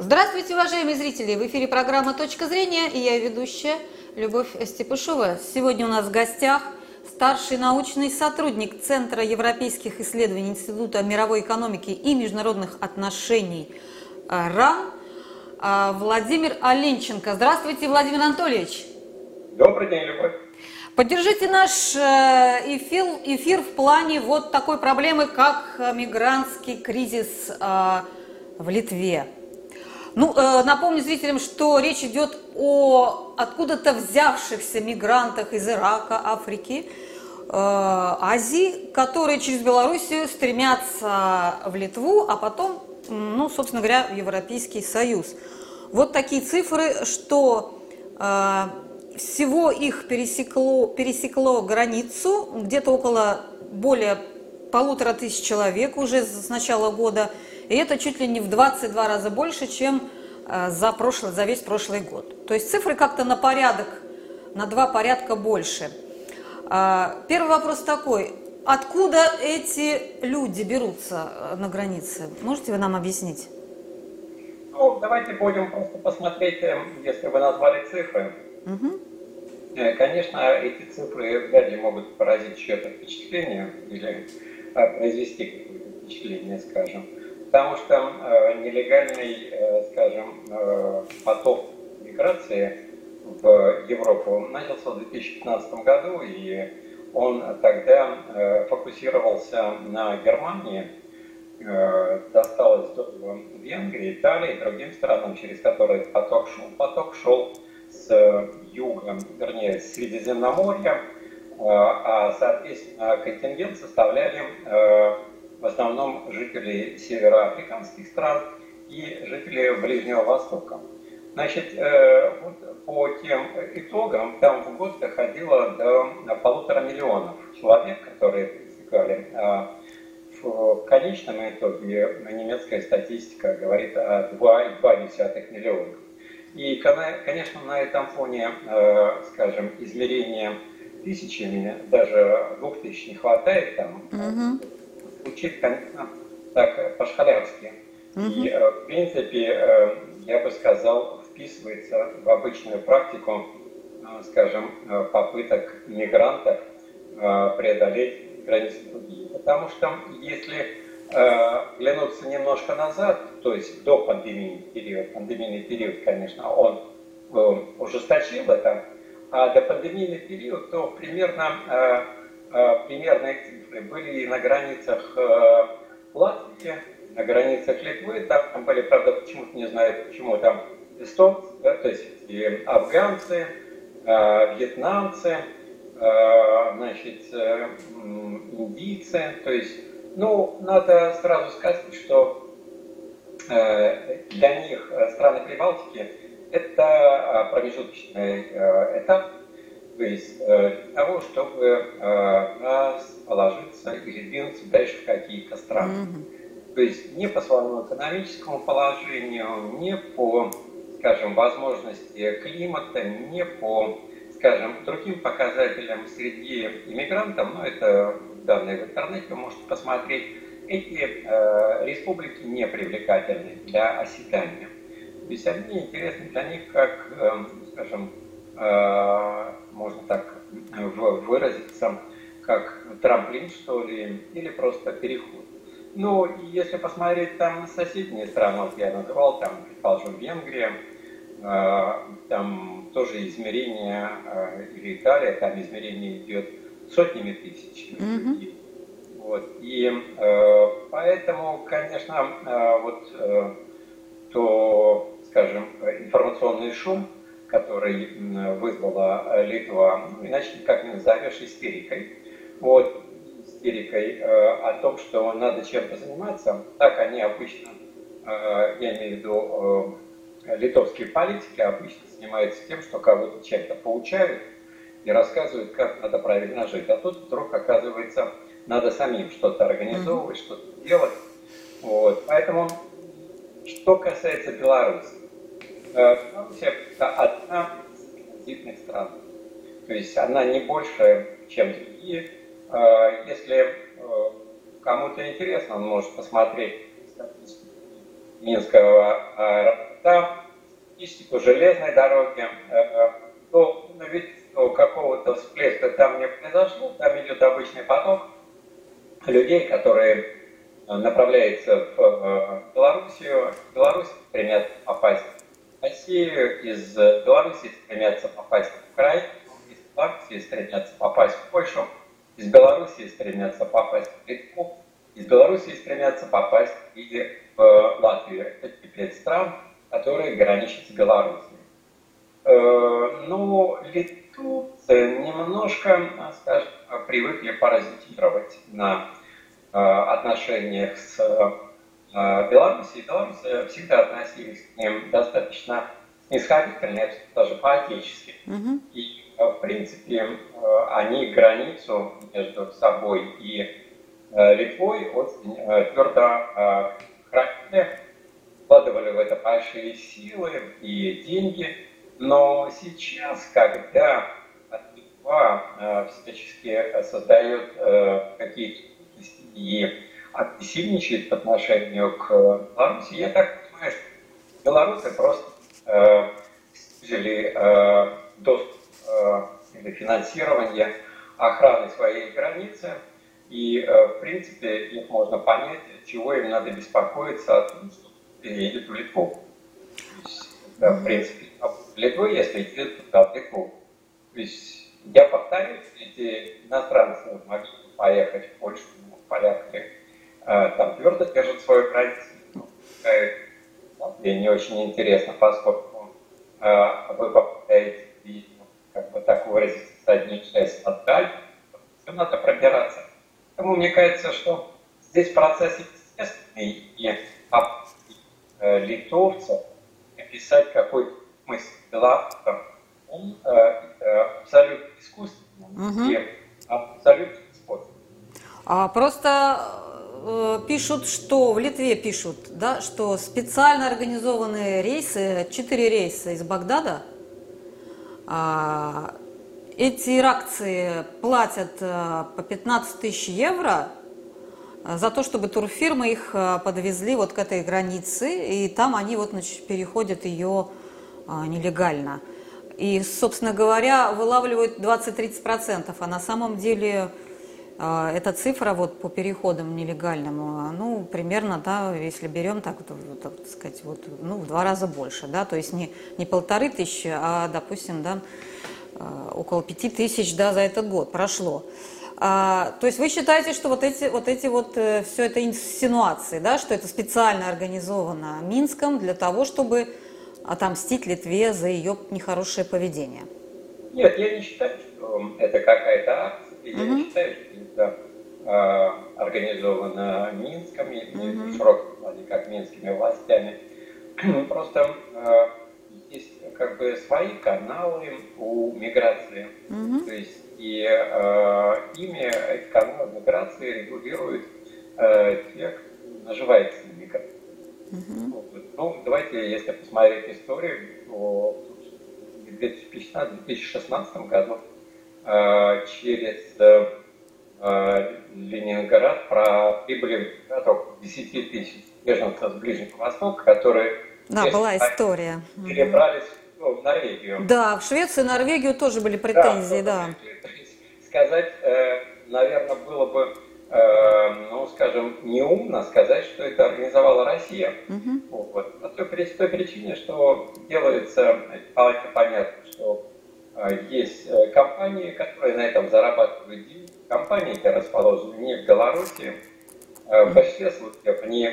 Здравствуйте, уважаемые зрители! В эфире программа «Точка зрения» и я ведущая Любовь Степышова. Сегодня у нас в гостях старший научный сотрудник Центра европейских исследований Института мировой экономики и международных отношений РАН а, Владимир Оленченко. Здравствуйте, Владимир Анатольевич! Добрый день, Любовь! Поддержите наш э, эфир, эфир в плане вот такой проблемы, как мигрантский кризис э, в Литве. Ну, э, напомню зрителям, что речь идет о откуда-то взявшихся мигрантах из Ирака, Африки, Азии, которые через Белоруссию стремятся в Литву, а потом, ну, собственно говоря, в Европейский Союз. Вот такие цифры, что всего их пересекло, пересекло границу, где-то около более полутора тысяч человек уже с начала года, и это чуть ли не в 22 раза больше, чем э, за, прошлый, за весь прошлый год. То есть цифры как-то на порядок, на два порядка больше. А, первый вопрос такой. Откуда эти люди берутся э, на границе? Можете вы нам объяснить? Ну, давайте будем просто посмотреть, э, если вы назвали цифры. Угу. Конечно, эти цифры вряд ли могут поразить чье-то впечатление или произвести какое-то впечатление, скажем. Потому что э, нелегальный, э, скажем, э, поток миграции в Европу начался в 2015 году, и он тогда фокусировался на Германии, досталось до Венгрии, Италии и другим странам, через которые поток шел. Поток шел с юга, вернее, с Средиземноморья, а, соответственно, контингент составляли в основном жители североафриканских стран и жители Ближнего Востока. Значит, э, вот по тем итогам там в год доходило до полутора миллионов человек, которые пересекали. А в конечном итоге немецкая статистика говорит о 2,2 миллиона. И, конечно, на этом фоне, э, скажем, измерения тысячами, даже двух тысяч не хватает, там, угу. Звучит, конечно, так по-шхалярски. Угу. И, э, в принципе, э, я бы сказал, вписывается в обычную практику, скажем, попыток мигрантов преодолеть границы другие. Потому что если э, глянуться немножко назад, то есть до пандемийный период, пандемийный период, конечно, он э, ужесточил это, а до пандемийный период, то примерно, э, э, примерные цифры были на границах э, Латвии, на границах Литвы, там были, правда, почему-то не знаю, почему там эстонцы, да, то есть и афганцы, э, вьетнамцы, э, значит, э, индийцы, то есть ну, надо сразу сказать, что э, для них э, страны Прибалтики это э, промежуточный этап, то есть для того, чтобы расположиться или двинуться дальше в какие-то страны. Mm-hmm. То есть не по своему экономическому положению, не по, скажем, возможности климата, не по, скажем, другим показателям среди иммигрантов, но это данные в интернете, вы можете посмотреть, эти э, республики не привлекательны для оседания. То есть они интересны для них как, э, скажем, э, можно так выразиться, как трамплин, что ли, или просто переход. Ну, если посмотреть там соседние страны, вот я называл, там, предположим, Венгрия, э, там тоже измерение, э, или Италия, там измерение идет сотнями тысяч людей. Mm-hmm. Вот. И э, поэтому, конечно, э, вот э, то, скажем, информационный шум, который вызвала Литва, ну, иначе никак не назовешь истерикой. Вот, истерикой э, о том, что надо чем-то заниматься. Так они обычно, э, я имею в виду э, литовские политики, обычно занимаются тем, что кого-то чем-то получают, и рассказывают, как надо правильно жить. А тут вдруг оказывается, надо самим что-то организовывать, mm-hmm. что-то делать. Вот. Поэтому, что касается Беларуси, Беларусь э, одна транзитных стран. То есть она не больше, чем другие. Э, если э, кому-то интересно, он может посмотреть статистику Минского аэропорта строительству железной дороги, то ну, ведь какого-то всплеска там не произошло, там идет обычный поток людей, которые направляются в Белоруссию, Беларусь стремятся попасть в Россию, из Беларуси стремятся попасть в Украину, из Беларуси стремятся попасть в Польшу, из Беларуси стремятся попасть в Литву, из Беларуси стремятся попасть и в Латвию. Это пять стран, которые граничат с Беларусью. Э, но литовцы немножко, скажем, привыкли паразитировать на э, отношениях с э, Беларусью. Беларуси всегда относились к ним достаточно снисходительно, даже по-отечески. Mm-hmm. И, в принципе, они границу между собой и Литвой очень твердо хранили, вкладывали в это большие силы и деньги – но сейчас, когда Литва всячески создает какие-то и агрессивничает по отношению к Беларуси, я так понимаю, что белорусы просто э, снизили э, доступ э, или финансирование охраны своей границы, и, э, в принципе, их можно понять, чего им надо беспокоиться о том, что переедет в Литву. Есть, да, в принципе, Литву, если идет туда, в Литву. То есть я повторюсь, эти иностранцы могли поехать в Польшу, поляки э, там твердо держат свою границу. Мне не очень интересно, поскольку э, вы попадаете, как бы так выразиться, с одним шесть отдаль, все надо пробираться. Поэтому мне кажется, что здесь процесс естественный, и э, литовцев описать какой-то смысл Белавка, он э, э, абсолютно искусственный угу. и абсолютно способ. А просто э, пишут, что в Литве пишут, да, что специально организованные рейсы, четыре рейса из Багдада, а, эти иракцы платят э, по 15 тысяч евро э, за то, чтобы турфирмы их подвезли вот к этой границе, и там они вот значит, переходят ее а, нелегально. И, собственно говоря, вылавливают 20-30%, а на самом деле эта цифра вот по переходам нелегальным, а, ну, примерно, да, если берем так, так сказать, вот, ну, в два раза больше, да, то есть не, не полторы тысячи, а, допустим, да, около пяти тысяч, да, за этот год прошло. А, то есть вы считаете, что вот эти вот, эти вот э, все это инсинуации, да, что это специально организовано Минском для того, чтобы отомстить Литве за ее нехорошее поведение? Нет, я не считаю, что это какая-то акция. Я угу. не считаю, что это э, организовано Минском, угу. в широком плане, как минскими властями. Просто э, есть как бы свои каналы у миграции. Угу. То есть и э, ими эти каналы миграции регулируют э, те, кто наживается на миграции. Угу. Ну, давайте, если посмотреть историю, то в 2015-2016 году э, через Ленинград про прибыли около 10 тысяч беженцев с Ближнего Востока, которые да, была история. Перебрались ну, в Норвегию. Да, в Швецию и Норвегию тоже были претензии, да. да. Сказать, э, наверное, было бы э, ну, скажем, неумно сказать, что это организовала Россия. Угу. Вот. По той, той причине, что делается, понятно, что э, есть э, компании, которые на этом зарабатывают деньги. Компании эти расположены не в Беларуси, э, в большинстве случаев они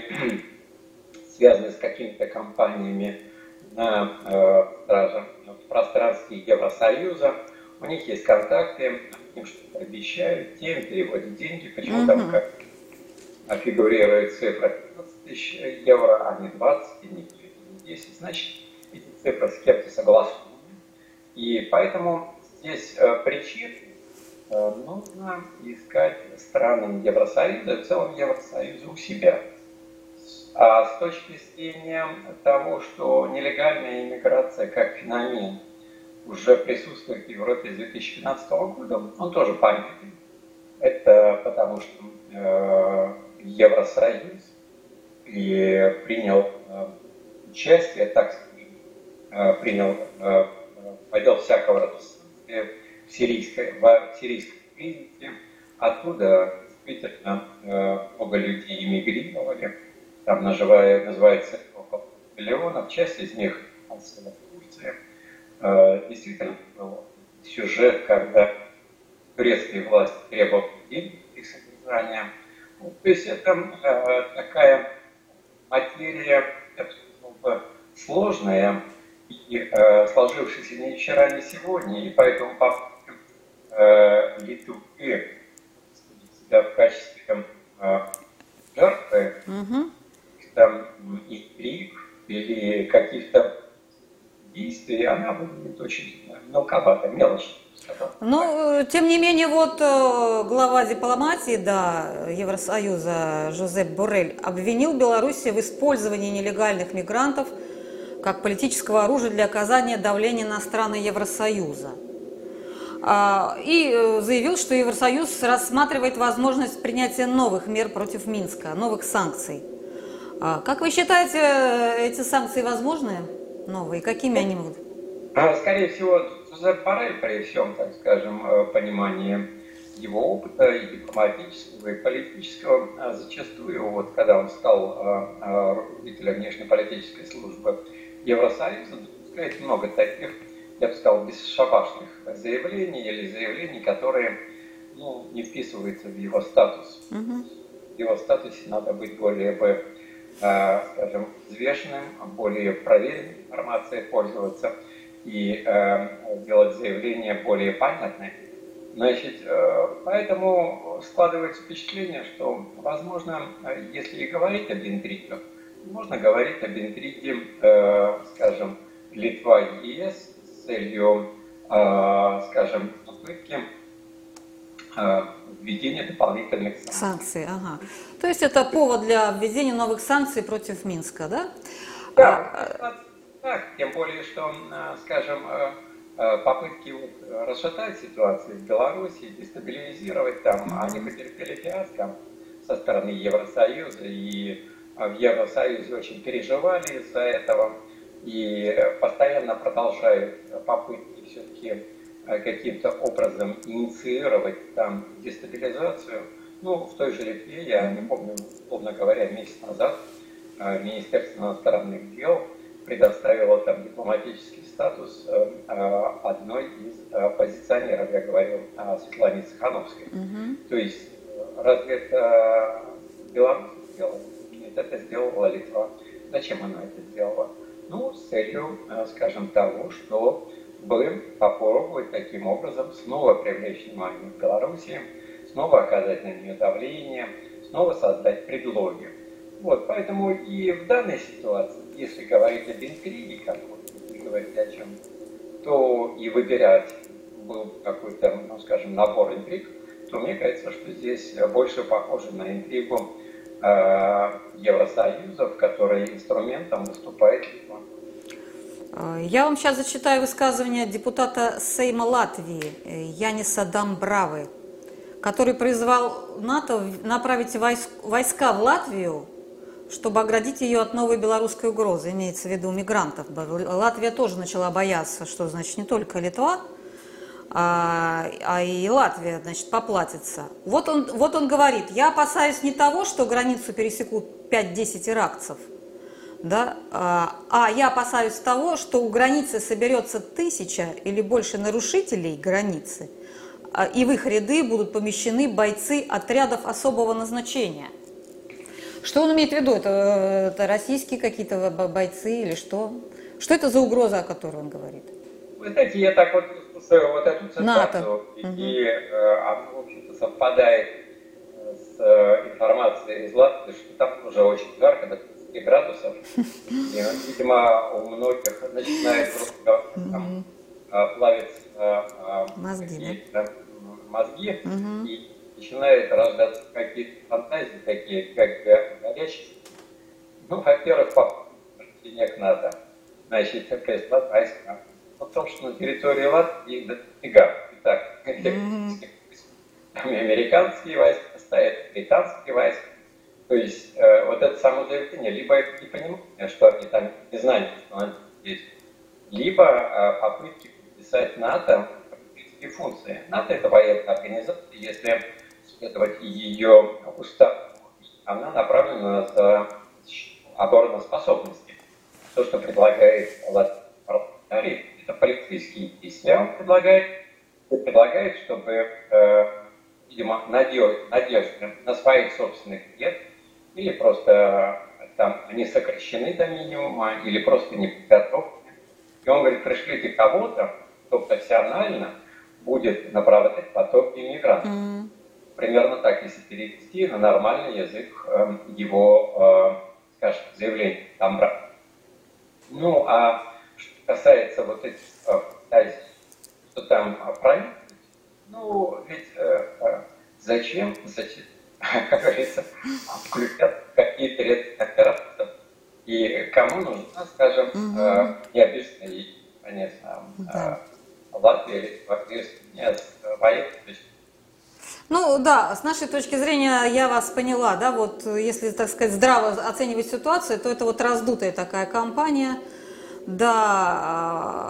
связаны с какими-то компаниями на э, даже в пространстве Евросоюза. У них есть контакты, им что-то обещают, тем переводят деньги, почему угу. там как фигурирует цифра 15 тысяч евро, а не 20, и не 10, значит, эти цифры с кем-то согласованы. И поэтому здесь э, причин э, нужно искать странам Евросоюза, в целом Евросоюза у себя. А с точки зрения того, что нелегальная иммиграция как феномен – уже присутствует в Европе с 2015 года, он тоже понятен. Это потому, что э, Евросоюз и принял э, участие, так сказать, принял, повел всякого рода сирийской, в сирийской кризисе. Оттуда действительно много людей эмигрировали. Там наживая, называется около миллионов. Часть из них отсюда в Турции. Действительно, сюжет, когда турецкие власти требовали денег их содержания. Ну, то есть это э, такая материя, я бы сложная и э, сложившаяся ни вчера, ни сегодня, и поэтому попытка э, Литвы себя в качестве э, жертвы, угу. там, интриг или каких-то действий, она выглядит очень мелковато, мелочно. Ну, тем не менее, вот э, глава дипломатии да, Евросоюза Жозеп Боррель обвинил Белоруссию в использовании нелегальных мигрантов как политического оружия для оказания давления на страны Евросоюза. А, и э, заявил, что Евросоюз рассматривает возможность принятия новых мер против Минска, новых санкций. А, как вы считаете, э, эти санкции возможны? Новые? Какими они будут? А, скорее всего, Жозеп Барель, при всем, так скажем, э, понимании его опыта и дипломатического, и политического, зачастую, вот когда он стал руководителем внешнеполитической службы Евросоюза, много таких, я бы сказал, бесшабашных заявлений или заявлений, которые ну, не вписываются в его статус. Угу. В его статусе надо быть более бы, скажем, взвешенным, более проверенной информацией пользоваться – и э, сделать заявление более понятное. Значит, э, поэтому складывается впечатление, что, возможно, если и говорить об интригах, можно говорить об интриге, э, скажем, Литва и ЕС целью, э, скажем, попытки э, введения дополнительных санкций. Санкций, ага. То есть это повод для введения новых санкций против Минска, да? Да, а, так, тем более, что, э, скажем, попытки расшатать ситуацию в Беларуси, дестабилизировать там, они потерпели фиаско со стороны Евросоюза, и в Евросоюзе очень переживали из-за этого, и постоянно продолжают попытки все-таки каким-то образом инициировать там дестабилизацию. Ну, в той же Литве, я не помню, условно говоря, месяц назад Министерство иностранных дел предоставила там дипломатический статус э, э, одной из оппозиционеров, я говорил о Светлане Цехановской. Угу. То есть разве это Беларусь сделала? Нет, это сделала Литва. Зачем она это сделала? Ну, с целью, э, скажем, того, что бы попробовать таким образом снова привлечь внимание к Беларуси, снова оказать на нее давление, снова создать предлоги. Вот, поэтому и в данной ситуации, если говорить об интриге, как вы говорите о чем, то и выбирать был какой-то, ну, скажем, набор интриг, то мне кажется, что здесь больше похоже на интригу Евросоюза, в которой инструментом выступает Литва. Я вам сейчас зачитаю высказывание депутата Сейма Латвии Яниса Дамбравы, который призвал НАТО направить войска в Латвию чтобы оградить ее от новой белорусской угрозы, имеется в виду мигрантов. Латвия тоже начала бояться, что, значит, не только Литва, а, а и Латвия, значит, поплатится. Вот он, вот он говорит, я опасаюсь не того, что границу пересекут 5-10 иракцев, да, а, а я опасаюсь того, что у границы соберется тысяча или больше нарушителей границы, а, и в их ряды будут помещены бойцы отрядов особого назначения – что он имеет в виду? Это, это российские какие-то бойцы или что? Что это за угроза, о которой он говорит? Вы знаете, я так вот слушаю вот эту цитату, НАТО. и э, она, в общем-то, совпадает с э, информацией из Латвии, что там уже очень жарко, до 30 градусов. И, видимо, у многих начинает просто там, э, плавиться э, мозги, да? мозги и начинает рождаться какие-то фантазии такие, как горячие. Ну, во-первых, по к НАТО. Значит, прислать войска. В том, что на территории Латвии дофига. Итак, mm-hmm. американские войска стоят, британские войска. То есть э, вот это само заявление, либо не понимание, что они там не знали, что они здесь, либо попытки подписать НАТО политические функции. НАТО это военная организация, если следовать ее устав, она направлена на обороноспособности. То, что предлагает парламентарий, это полицейские действия. Он предлагает, предлагает чтобы, э, видимо, надежды на своих собственных нет, или просто там они сокращены до минимума, или просто не подготовлены. И он говорит, пришлите кого-то, кто профессионально будет направлять поток иммигрантов. Mm-hmm. Примерно так, если перевести на нормальный язык э, его, э, скажем, заявление. Там, ну, а касается вот этих э, что там правильно, ну, ведь э, э, зачем, зачем, как говорится, включать какие-то редкие и кому нужна, скажем, угу. э, необычная, конечно, да. Латвия или Латвия нет военных ну да, с нашей точки зрения я вас поняла, да, вот если, так сказать, здраво оценивать ситуацию, то это вот раздутая такая компания. Да,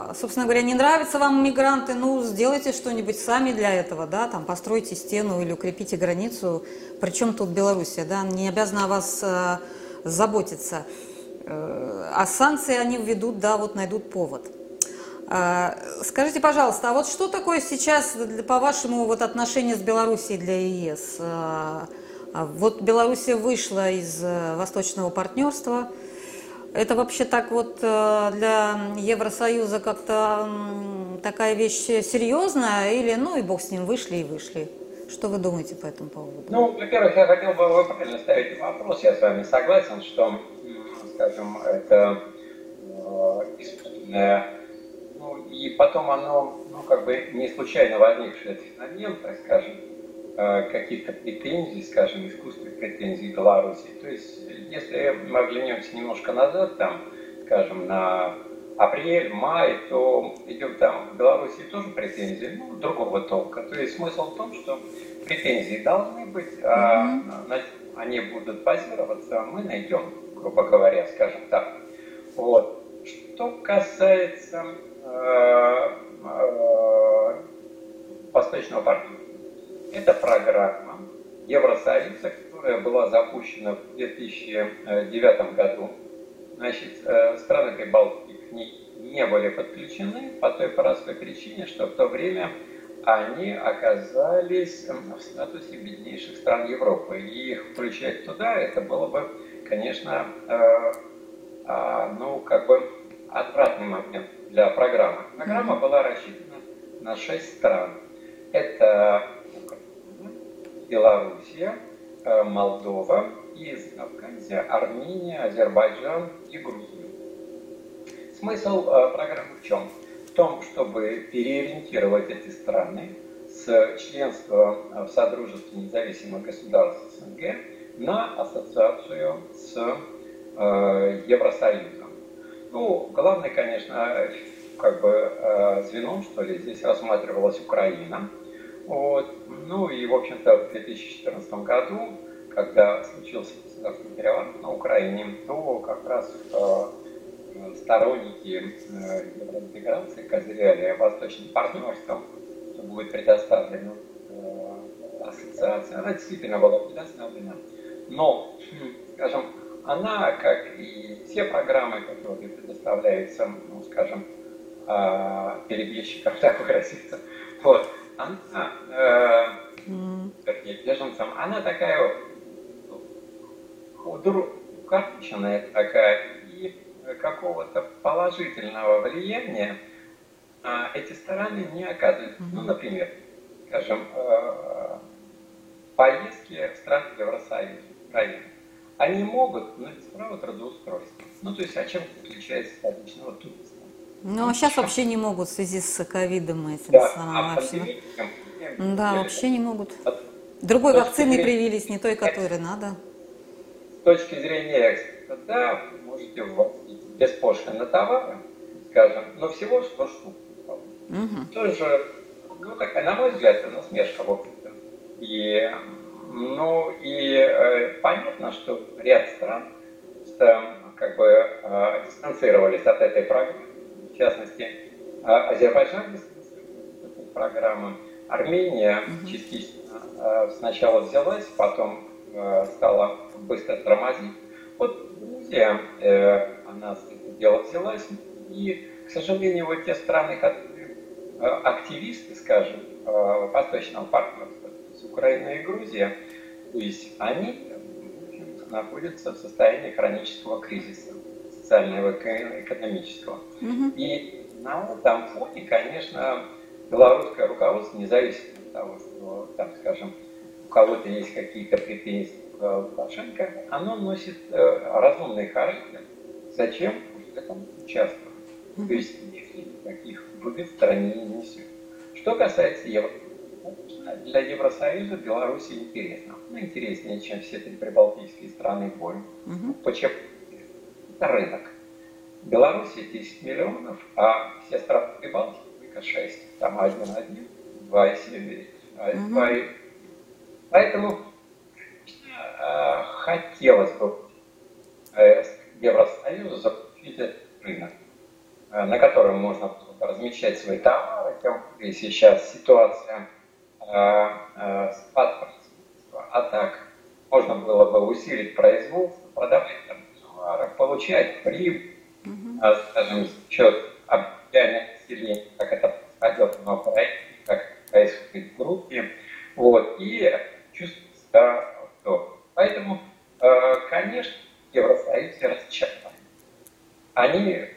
а, собственно говоря, не нравятся вам мигранты, ну сделайте что-нибудь сами для этого, да, там постройте стену или укрепите границу. Причем тут Белоруссия, да, не обязана о вас э, заботиться. Э, а санкции они введут, да, вот найдут повод. А, скажите, пожалуйста, а вот что такое сейчас, по-вашему, вот отношение с Белоруссией для ЕС? А вот Белоруссия вышла из э, восточного партнерства. Это вообще так вот э, для Евросоюза как-то такая вещь серьезная? Или, ну и бог с ним, вышли и вышли? Что вы думаете по этому поводу? Ну, во-первых, я хотел бы вы правильно ставить вопрос. Я с вами согласен, что, скажем, это э, ну, и потом оно, ну, как бы не случайно возникшее феномен, так скажем, каких-то претензий, скажем, искусственных претензий Беларуси. То есть, если мы оглянемся немножко назад, там, скажем, на апрель, май, то идет там в Беларуси тоже претензии, ну, другого толка. То есть смысл в том, что претензии должны быть, а mm-hmm. они будут базироваться, мы найдем, грубо говоря, скажем так. Вот. Что касается Э, э, Восточного партнера. Это программа Евросоюза, которая была запущена в 2009 году. Значит, э, страны Прибалтики к ней не были подключены по той простой причине, что в то время они оказались в статусе беднейших стран Европы. И их включать туда, это было бы, конечно, а, ну, как бы отвратный момент для программы. Программа была рассчитана на шесть стран. Это Белоруссия, э, Молдова, из Абхазия, Армения, Азербайджан и Грузия. Смысл э, программы в чем? В том, чтобы переориентировать эти страны с членства в Содружестве независимых государств СНГ на ассоциацию с э, Евросоюзом. Ну, главное, конечно, как бы э, звеном, что ли, здесь рассматривалась Украина. Вот. Ну и, в общем-то, в 2014 году, когда случился государственный переворот на Украине, то как раз э, сторонники э, евроинтеграции козыряли восточным партнерством, что будет предоставлено э, ассоциация. Она действительно была предоставлена. Но, скажем, она, как и все программы, которые предоставляются, ну, скажем, а, перебежчикам, так выразиться, вот, она, э, вернее, беженцам, она такая укороченная такая, и какого-то положительного влияния а, эти страны не оказывают. Ну, например, скажем, э, поездки в страны Евросоюза, Украины они могут, но без права трудоустройства. Ну, то есть, а чем отличается от обычного туриста? Ну, а сейчас вообще не могут в связи с ковидом этим да, самым а вообще. Да, вообще не могут. Другой вакцины зрения, привились, не той, которой надо. С точки зрения экспорта, да, можете ввозить беспошлино товары, скажем, но всего 100 штук. Угу. Тоже, ну, такая, на мой взгляд, это насмешка, в общем-то. И ну и э, понятно, что ряд стран что, как бы э, дистанцировались от этой программы, в частности, Азербайджан программы, Армения частично сначала взялась, потом стала быстро тормозить. Вот Грузия, она с этим делом взялась, и, к сожалению, вот те страны, которые активисты, скажем, Восточного партнерства, с Украиной и Грузия, то есть они находятся в состоянии хронического кризиса, социального и экономического. Угу. И на этом фоне, конечно, белорусское руководство, независимо от того, что, там, скажем, у кого-то есть какие-то претензии к Лукашенко, оно носит э, разумный характер. Зачем в этом участвовать? То есть никаких выгод стране не несет. Что касается Евро, для Евросоюза Беларусь интересна. Ну, интереснее, чем все три прибалтийские страны более. Угу. Почему? Рынок. Беларуси 10 миллионов, а все страны Прибалтики только 6. Там 1-1, 2 и 7, 2 и... Поэтому э, хотелось бы э, Евросоюзу запустить этот рынок, э, на котором можно размещать свои товары, тем более сейчас ситуация Э, э, спад производства. А так можно было бы усилить производство, продавать там получать прибыль, угу. скажем, за счет объединения населения, как это происходило на Украине, как происходит в группе, вот, и чувствовать себя вдох. Поэтому, конечно, Евросоюз разочарован. Они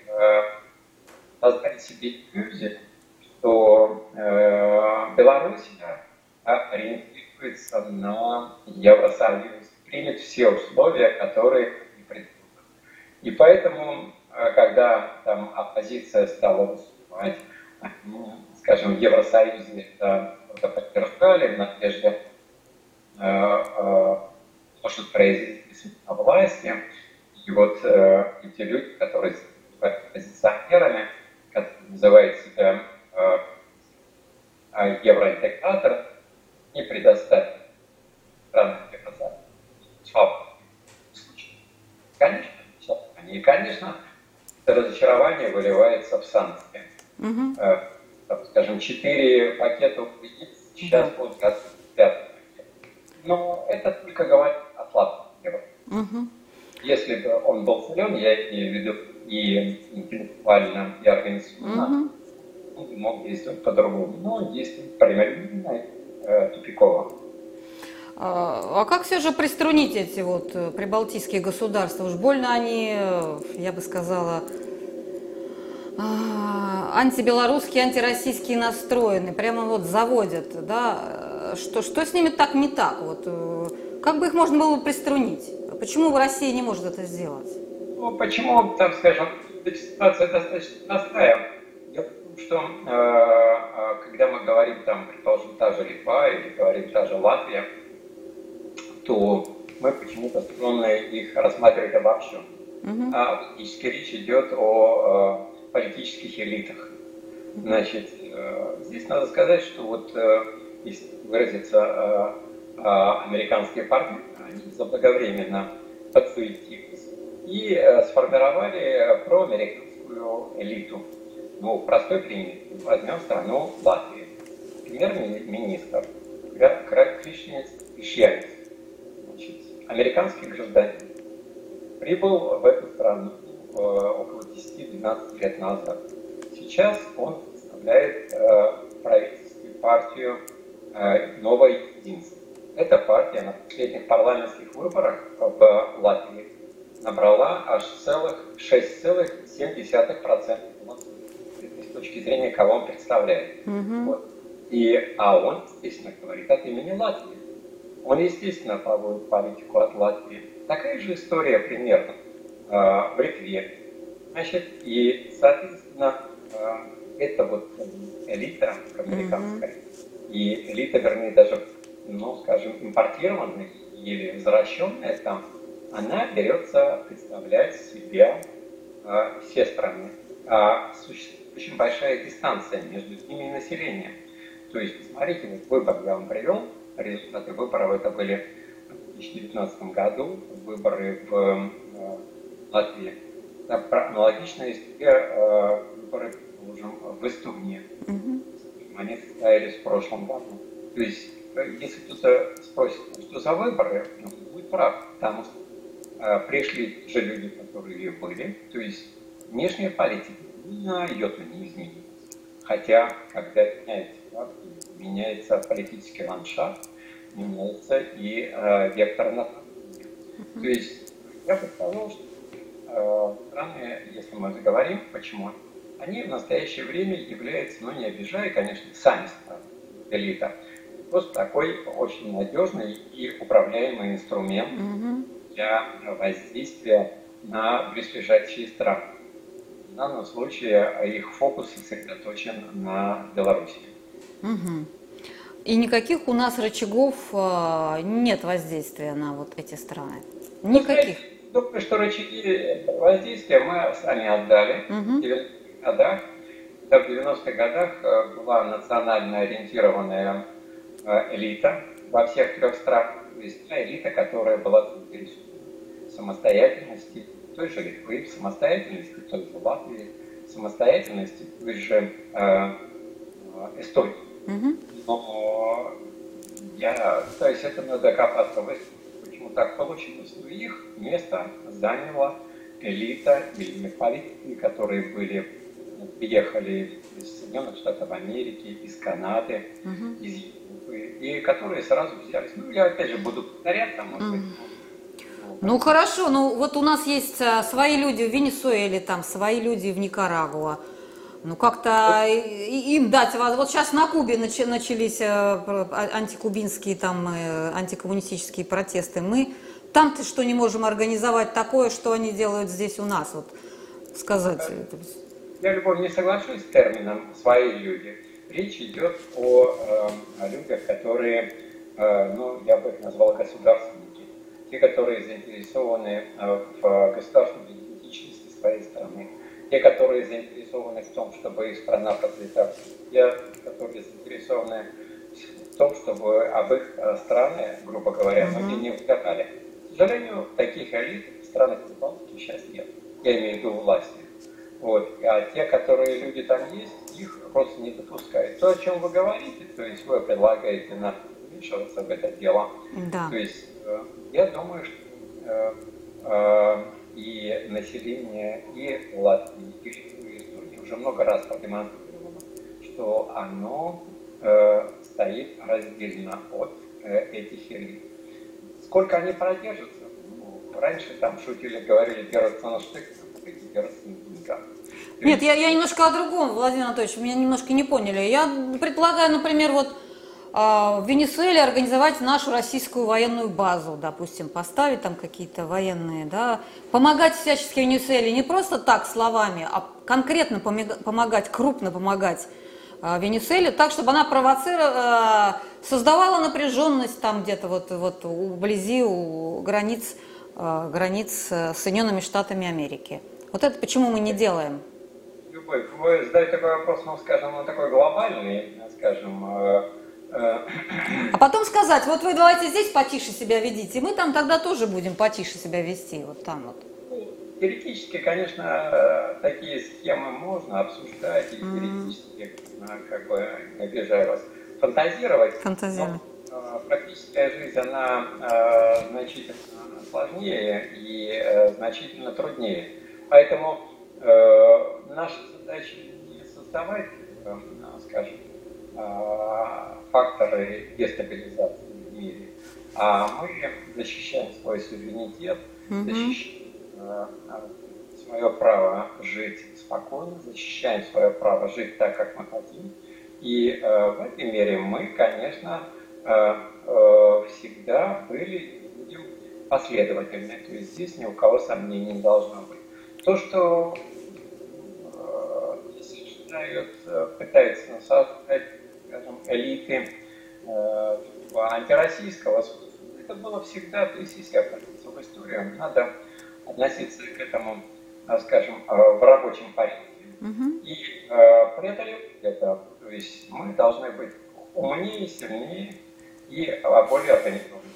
создали себе иллюзию, что э, Белоруссия ориентируется на Евросоюз, примет все условия, которые. И поэтому, э, когда там оппозиция стала выступать, скажем, в Евросоюзе это, это поддержали в надежде э, э, может произвести на власти. И вот э, эти люди, которые оппозиционерами, которые называют себя Э, э, евроинтегратор не предоставит странам свободу. Конечно, и, конечно, это разочарование выливается в санкции. Угу. Скажем, четыре пакета сейчас да. будут пятый. Но это только говорит о слабости угу. Если бы он был силен, я имею в виду и интеллектуально, и организационно, угу мог действовать по-другому. Но он действует примерно э, тупиково. А, а как все же приструнить эти вот э, прибалтийские государства? Уж больно они, э, я бы сказала, а, антибелорусские, антироссийские настроены, прямо вот заводят, да? Что, что с ними так не так? Вот, как бы их можно было приструнить? Почему Россия не может это сделать? Ну, почему, так скажем, ситуация достаточно простая что э, э, когда мы говорим, там, предположим, та же Литва или говорим та же Латвия, то мы почему-то склонны их рассматривать обо всем. Угу. А фактически речь идет о э, политических элитах. Значит, э, здесь надо сказать, что вот, э, если выразиться э, э, американские партнеры, они заблаговременно подсуетились и э, сформировали проамериканскую элиту ну, простой пример. Возьмем страну Латвии. Премьер-министр Кришнец значит, американский гражданин, прибыл в эту страну э, около 10-12 лет назад. Сейчас он представляет э, правительственную партию э, «Новое единство». Эта партия на последних парламентских выборах в Латвии набрала аж целых 6,7% точки зрения, кого он представляет. Угу. Вот. И, а он, естественно, говорит от имени Латвии. Он, естественно, проводит политику от Латвии. Такая же история примерно э, в Литве. Значит, и, соответственно, э, это вот элита американская, mm-hmm. и элита, вернее, даже, ну, скажем, импортированная или возвращенная там, она берется представлять себя э, все страны. А существует очень большая дистанция между ними и населением. То есть, смотрите, вот выбор я вам привел, результаты выборов это были в 2019 году, выборы в э, Латвии. Аналогичная история э, выборы в Эстонии. Угу. Они состоялись в прошлом году. То есть, если кто-то спросит, что за выборы, ну, будет прав, потому что э, пришли же люди, которые были, то есть внешняя политика йоту не изменилась. Хотя, когда меняется меняется политический ландшафт, меняется и э, вектор направления. То есть я бы сказал, что э, страны, если мы заговорим, почему, они в настоящее время являются, ну не обижая, конечно, сами страны, элита, просто такой очень надежный и управляемый инструмент для воздействия на близлежащие страны. В данном случае их фокус сосредоточен на Беларуси. Угу. И никаких у нас рычагов э, нет воздействия на вот эти страны? Никаких? Ну, думаю, что рычаги воздействия мы сами отдали угу. в 90-х годах. В 90-х годах э, была национально ориентированная э, элита во всех трех странах. То есть та элита, которая была самостоятельности той же Литвы, самостоятельности той же Латвии, самостоятельности той же э, Эстонии. Но я пытаюсь этому докопаться, почему так получилось. Но их место заняла элита или политики, которые были, приехали из Соединенных Штатов Америки, из Канады, угу. из Европы, и которые сразу взялись. Ну, я опять же буду повторяться, может быть, ну хорошо, ну вот у нас есть а, свои люди в Венесуэле, там свои люди в Никарагуа. Ну, как-то им дать... Вот сейчас на Кубе начались э, антикубинские, там, э, антикоммунистические протесты. Мы там-то что не можем организовать такое, что они делают здесь у нас? Вот сказать. Я, Любовь, не соглашусь с термином «свои люди». Речь идет о, э, о людях, которые, э, ну, я бы их назвал государственники. Те, которые заинтересованы э, в государственной идентичности своей страны те, которые заинтересованы в том, чтобы их страна процветала, те, которые заинтересованы в том, чтобы об их э, страны, грубо говоря, mm-hmm. многие не вдохали. К сожалению, таких элит в странах Прибалтики сейчас нет. Я имею в виду власти. Вот. А те, которые люди там есть, их просто не допускают. То, о чем вы говорите, то есть вы предлагаете нам вмешиваться в это дело. Да. То есть э, я думаю, что э, и население и Латвии, и Эстонии уже много раз продемонстрировало, что оно э, стоит раздельно от э, этих элит. Сколько они продержатся? Ну, раньше там шутили, говорили, держатся на штык, деньгах. Нет, я, я немножко о другом, Владимир Анатольевич, меня немножко не поняли. Я предлагаю, например, вот в Венесуэле организовать нашу российскую военную базу, допустим, поставить там какие-то военные, да, помогать всячески Венесуэле не просто так словами, а конкретно помогать, крупно помогать а, Венесуэле, так, чтобы она провоцировала, а, создавала напряженность там где-то вот, вот вблизи у границ, границ с Соединенными Штатами Америки. Вот это почему мы не делаем? Любовь, вы задаете такой вопрос, ну, скажем, он такой глобальный, скажем, а потом сказать, вот вы давайте здесь потише себя ведите, и мы там тогда тоже будем потише себя вести, вот там вот. Ну, теоретически, конечно, такие схемы можно обсуждать, и теоретически, как бы, не обижаю вас, фантазировать. Фантазировать. Но, практическая жизнь, она э, значительно сложнее и э, значительно труднее. Поэтому э, наша задача не создавать, э, скажем, э, факторы дестабилизации в мире. А мы защищаем свой суверенитет, mm-hmm. защищаем э, свое право жить спокойно, защищаем свое право жить так, как мы хотим. И э, в этой мере мы, конечно, э, э, всегда были и будем последовательны. То есть здесь ни у кого сомнений не должно быть. То, что э, э, пытаются создать скажем, элиты э, антироссийского это было всегда, то есть если относиться в историю, надо относиться к этому, э, скажем, э, в рабочем порядке. Угу. И э, преодолеть это, то есть мы должны быть умнее, сильнее и более организованными.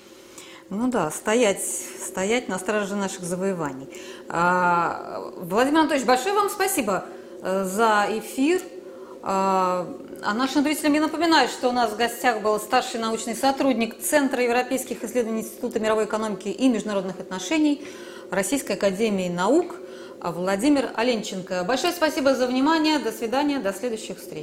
Ну да, стоять, стоять на страже наших завоеваний. А, Владимир Анатольевич, большое вам спасибо э, за эфир. А, нашим зрителям я напоминаю, что у нас в гостях был старший научный сотрудник Центра европейских исследований Института мировой экономики и международных отношений Российской академии наук Владимир Оленченко. Большое спасибо за внимание. До свидания. До следующих встреч.